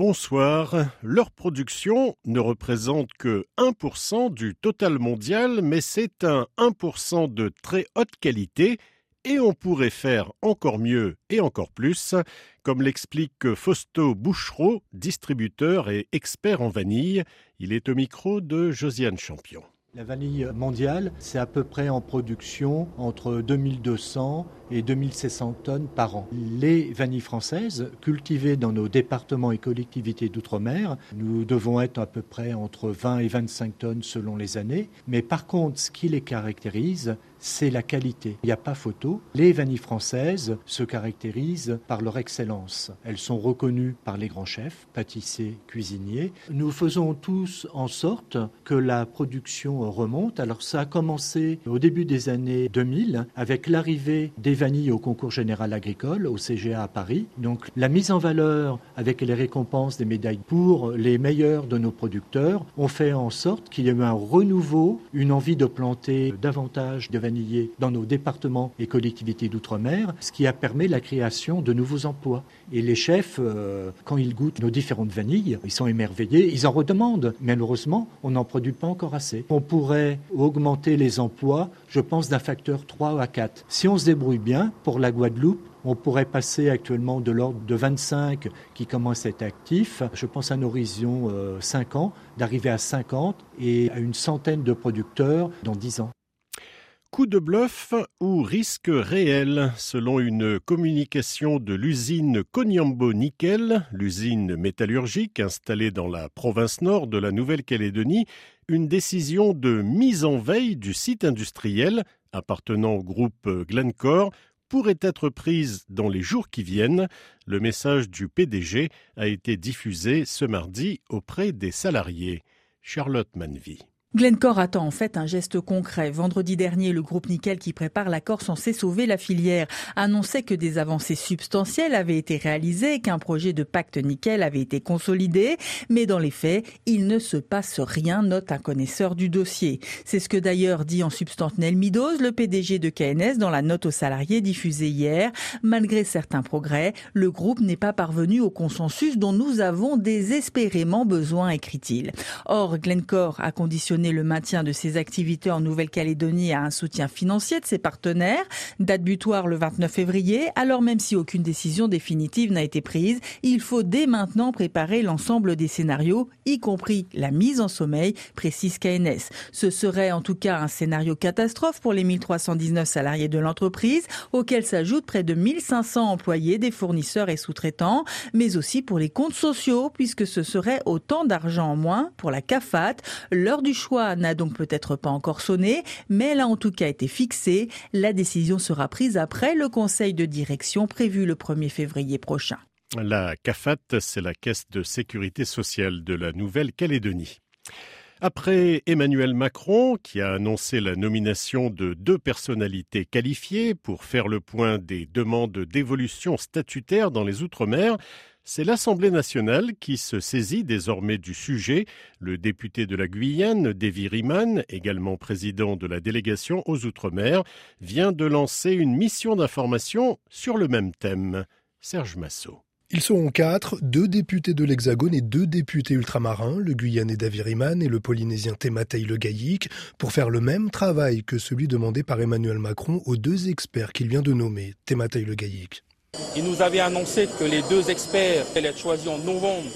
bonsoir. Leur production ne représente que 1% du total mondial, mais c'est un 1% de très haute qualité et on pourrait faire encore mieux et encore plus, comme l'explique Fausto Bouchereau, distributeur et expert en vanille. Il est au micro de Josiane Champion. La vanille mondiale, c'est à peu près en production entre 2200 et 2600 tonnes par an. Les vanilles françaises, cultivées dans nos départements et collectivités d'outre-mer, nous devons être à peu près entre 20 et 25 tonnes selon les années. Mais par contre, ce qui les caractérise, c'est la qualité. Il n'y a pas photo. Les vanilles françaises se caractérisent par leur excellence. Elles sont reconnues par les grands chefs, pâtissiers, cuisiniers. Nous faisons tous en sorte que la production remonte. Alors ça a commencé au début des années 2000 avec l'arrivée des vanilles au concours général agricole, au CGA à Paris. Donc la mise en valeur avec les récompenses des médailles pour les meilleurs de nos producteurs ont fait en sorte qu'il y ait eu un renouveau, une envie de planter davantage de vanilles dans nos départements et collectivités d'outre-mer, ce qui a permis la création de nouveaux emplois. Et les chefs, euh, quand ils goûtent nos différentes vanilles, ils sont émerveillés, ils en redemandent. Malheureusement, on n'en produit pas encore assez. On pourrait augmenter les emplois, je pense, d'un facteur 3 à 4. Si on se débrouille bien, pour la Guadeloupe, on pourrait passer actuellement de l'ordre de 25 qui commencent à être actifs, je pense à un horizon 5 euh, ans, d'arriver à 50 et à une centaine de producteurs dans 10 ans. Coup de bluff ou risque réel? Selon une communication de l'usine Konyambo Nickel, l'usine métallurgique installée dans la province nord de la Nouvelle-Calédonie, une décision de mise en veille du site industriel appartenant au groupe Glencore pourrait être prise dans les jours qui viennent. Le message du PDG a été diffusé ce mardi auprès des salariés. Charlotte Manvy. Glencore attend en fait un geste concret. Vendredi dernier, le groupe Nickel qui prépare l'accord censé sauver la filière annonçait que des avancées substantielles avaient été réalisées qu'un projet de pacte nickel avait été consolidé. Mais dans les faits, il ne se passe rien, note un connaisseur du dossier. C'est ce que d'ailleurs dit en substance Nel Midos, le PDG de KNS, dans la note aux salariés diffusée hier. Malgré certains progrès, le groupe n'est pas parvenu au consensus dont nous avons désespérément besoin, écrit-il. Or, Glencore a conditionné le maintien de ses activités en Nouvelle-Calédonie à un soutien financier de ses partenaires. Date butoir le 29 février. Alors même si aucune décision définitive n'a été prise, il faut dès maintenant préparer l'ensemble des scénarios, y compris la mise en sommeil, précise KNS. Ce serait en tout cas un scénario catastrophe pour les 1319 salariés de l'entreprise, auxquels s'ajoutent près de 1500 employés, des fournisseurs et sous-traitants, mais aussi pour les comptes sociaux, puisque ce serait autant d'argent en moins pour la CAFAT. L'heure du choix n'a donc peut-être pas encore sonné, mais elle a en tout cas été fixée. La décision sera prise après le conseil de direction prévu le 1er février prochain. La CAFAT, c'est la Caisse de sécurité sociale de la Nouvelle-Calédonie. Après Emmanuel Macron, qui a annoncé la nomination de deux personnalités qualifiées pour faire le point des demandes d'évolution statutaire dans les Outre-mer, c'est l'Assemblée nationale qui se saisit désormais du sujet. Le député de la Guyane, Davy Riemann, également président de la délégation aux Outre-mer, vient de lancer une mission d'information sur le même thème. Serge Massot. Ils seront quatre, deux députés de l'Hexagone et deux députés ultramarins, le Guyanais Davy Riemann et le Polynésien Thématei Le Gaïque, pour faire le même travail que celui demandé par Emmanuel Macron aux deux experts qu'il vient de nommer, Thématei Le Gaïque. Il nous avait annoncé que les deux experts allaient être choisis en novembre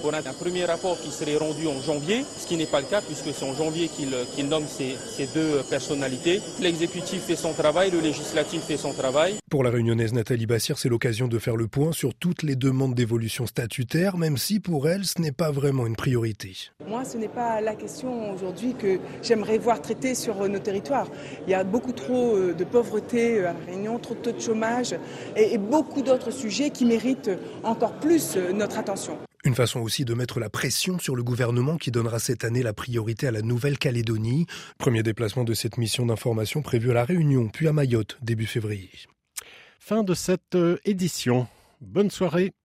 pour un, premier rapport qui serait rendu en janvier, ce qui n'est pas le cas puisque c'est en janvier qu'il nomme ces, ces, deux personnalités. L'exécutif fait son travail, le législatif fait son travail. Pour la réunionnaise Nathalie Bassir, c'est l'occasion de faire le point sur toutes les demandes d'évolution statutaire, même si pour elle, ce n'est pas vraiment une priorité. Moi, ce n'est pas la question aujourd'hui que j'aimerais voir traitée sur nos territoires. Il y a beaucoup trop euh, de pauvreté à La Réunion, trop de taux de chômage et beaucoup d'autres sujets qui méritent encore plus euh, notre attention. Une façon aussi de mettre la pression sur le gouvernement qui donnera cette année la priorité à la Nouvelle-Calédonie. Premier déplacement de cette mission d'information prévu à La Réunion, puis à Mayotte, début février. Fin de cette euh, édition. Bonne soirée.